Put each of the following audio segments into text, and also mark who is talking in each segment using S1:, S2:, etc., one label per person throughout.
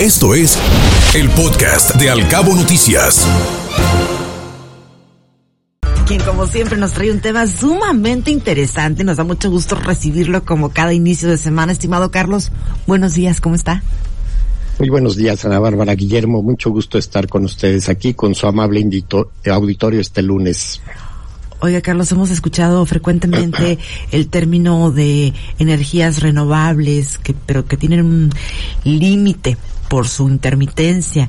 S1: Esto es el podcast de Alcabo Noticias.
S2: Quien como siempre nos trae un tema sumamente interesante. Nos da mucho gusto recibirlo como cada inicio de semana. Estimado Carlos, buenos días, ¿cómo está?
S3: Muy buenos días, Ana Bárbara Guillermo. Mucho gusto estar con ustedes aquí con su amable auditorio este lunes.
S2: Oiga, Carlos, hemos escuchado frecuentemente el término de energías renovables, que, pero que tienen un límite por su intermitencia.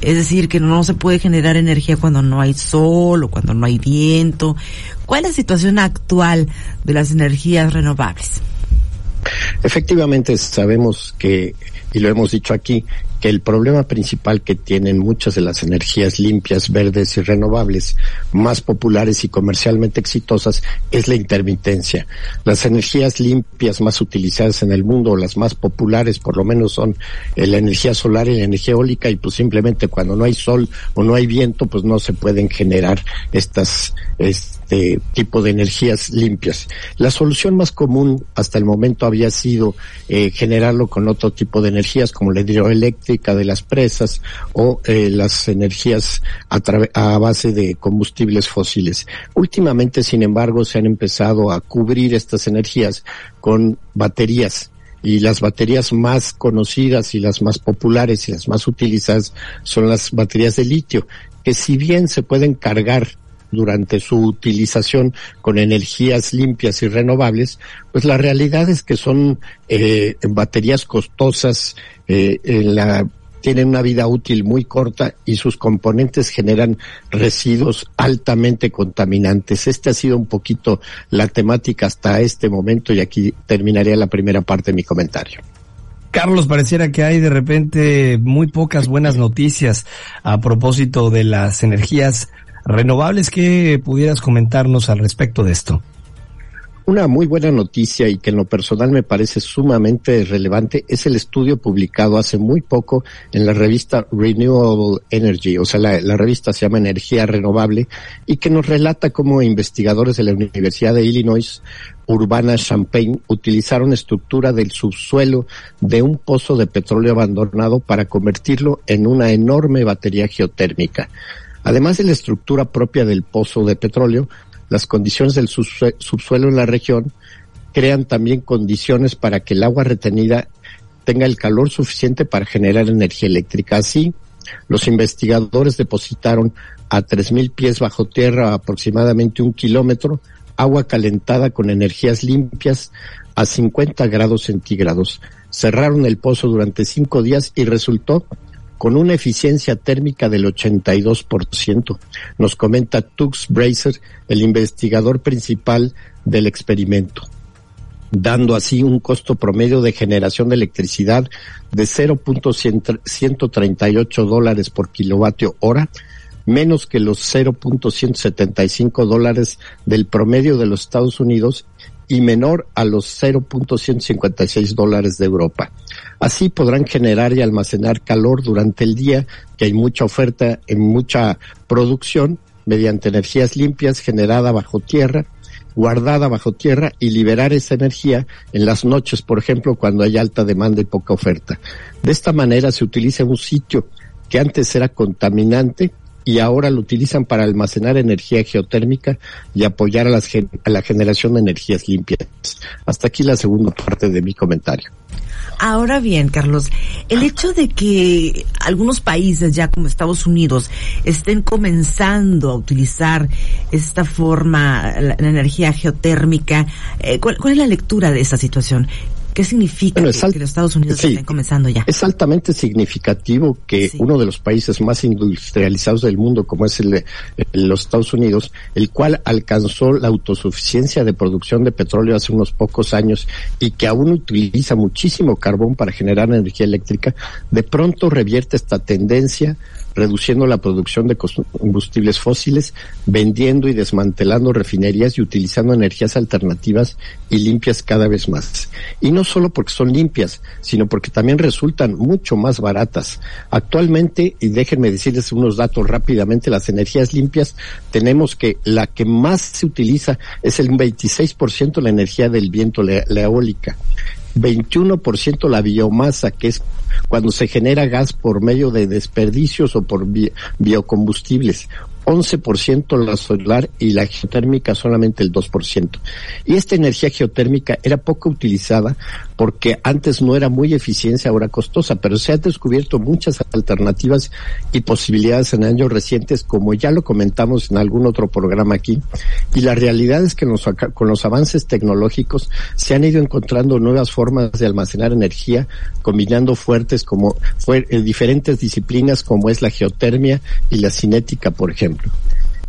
S2: Es decir, que no se puede generar energía cuando no hay sol o cuando no hay viento. ¿Cuál es la situación actual de las energías renovables?
S3: Efectivamente, sabemos que, y lo hemos dicho aquí, que el problema principal que tienen muchas de las energías limpias, verdes y renovables más populares y comercialmente exitosas es la intermitencia. Las energías limpias más utilizadas en el mundo, las más populares por lo menos son la energía solar y la energía eólica y pues simplemente cuando no hay sol o no hay viento pues no se pueden generar estas este tipo de energías limpias. La solución más común hasta el momento había sido eh, generarlo con otro tipo de energías como la hidroeléctrica de las presas o eh, las energías a, a base de combustibles fósiles. Últimamente, sin embargo, se han empezado a cubrir estas energías con baterías y las baterías más conocidas y las más populares y las más utilizadas son las baterías de litio, que si bien se pueden cargar durante su utilización con energías limpias y renovables, pues la realidad es que son eh, baterías costosas, eh, tienen una vida útil muy corta y sus componentes generan residuos altamente contaminantes. Este ha sido un poquito la temática hasta este momento y aquí terminaría la primera parte de mi comentario.
S4: Carlos, pareciera que hay de repente muy pocas buenas noticias a propósito de las energías renovables. ¿Qué pudieras comentarnos al respecto de esto?
S3: Una muy buena noticia y que en lo personal me parece sumamente relevante es el estudio publicado hace muy poco en la revista Renewable Energy, o sea, la, revista se llama Energía Renovable y que nos relata cómo investigadores de la Universidad de Illinois Urbana Champaign utilizaron estructura del subsuelo de un pozo de petróleo abandonado para convertirlo en una enorme batería geotérmica. Además de la estructura propia del pozo de petróleo, las condiciones del subsuelo en la región crean también condiciones para que el agua retenida tenga el calor suficiente para generar energía eléctrica. Así, los investigadores depositaron a 3.000 pies bajo tierra, aproximadamente un kilómetro, agua calentada con energías limpias a 50 grados centígrados. Cerraron el pozo durante cinco días y resultó con una eficiencia térmica del 82%, nos comenta Tux Bracer, el investigador principal del experimento dando así un costo promedio de generación de electricidad de 0.138 dólares por kilovatio hora, menos que los 0.175 dólares del promedio de los Estados Unidos y menor a los 0.156 dólares de Europa. Así podrán generar y almacenar calor durante el día, que hay mucha oferta en mucha producción, mediante energías limpias generada bajo tierra, guardada bajo tierra y liberar esa energía en las noches, por ejemplo, cuando hay alta demanda y poca oferta. De esta manera se utiliza un sitio que antes era contaminante y ahora lo utilizan para almacenar energía geotérmica y apoyar a, a la generación de energías limpias. Hasta aquí la segunda parte de mi comentario.
S2: Ahora bien, Carlos, el hecho de que algunos países ya como Estados Unidos estén comenzando a utilizar esta forma, la, energía geotérmica, eh, ¿cuál, ¿cuál, es la lectura de esta situación? ¿Qué significa que, los Estados Unidos estén comenzando ya?
S3: Es altamente significativo que uno de los países más industrializados del mundo, como es el, los Estados Unidos, el cual alcanzó la autosuficiencia de producción de petróleo hace unos pocos años y que aún utiliza muchísimo carbón para generar energía eléctrica, de pronto revierte esta tendencia reduciendo la producción de combustibles fósiles, vendiendo y desmantelando refinerías y utilizando energías alternativas y limpias cada vez más. Y no solo porque son limpias, sino porque también resultan mucho más baratas. Actualmente, y déjenme decirles unos datos rápidamente, las energías limpias tenemos que la que más se utiliza es el 26% la energía del viento, la, eólica 21% la biomasa, que es cuando se genera gas por medio de desperdicios o por biocombustibles. 11% la solar y la geotérmica solamente el 2%. Y esta energía geotérmica era poco utilizada porque antes no era muy eficiencia, ahora costosa, pero se han descubierto muchas alternativas y posibilidades en años recientes, como ya lo comentamos en algún otro programa aquí. Y la realidad es que con los avances tecnológicos se han ido encontrando nuevas formas de almacenar energía, combinando fuertes como eh, diferentes disciplinas como es la geotermia y la cinética, por ejemplo.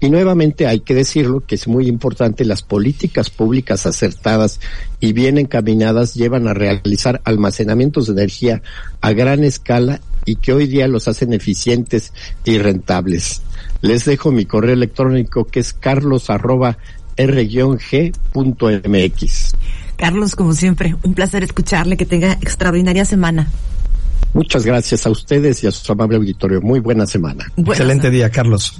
S3: Y nuevamente hay que decirlo que es muy importante, las políticas públicas acertadas y bien encaminadas llevan a realizar almacenamientos de energía a gran escala y que hoy día los hacen eficientes y rentables. Les dejo mi correo electrónico que es carlos arroba r-g.mx.
S2: Carlos, como siempre, un placer escucharle, que tenga extraordinaria semana.
S3: Muchas gracias a ustedes y a su amable auditorio. Muy buena semana.
S4: Excelente día, Carlos.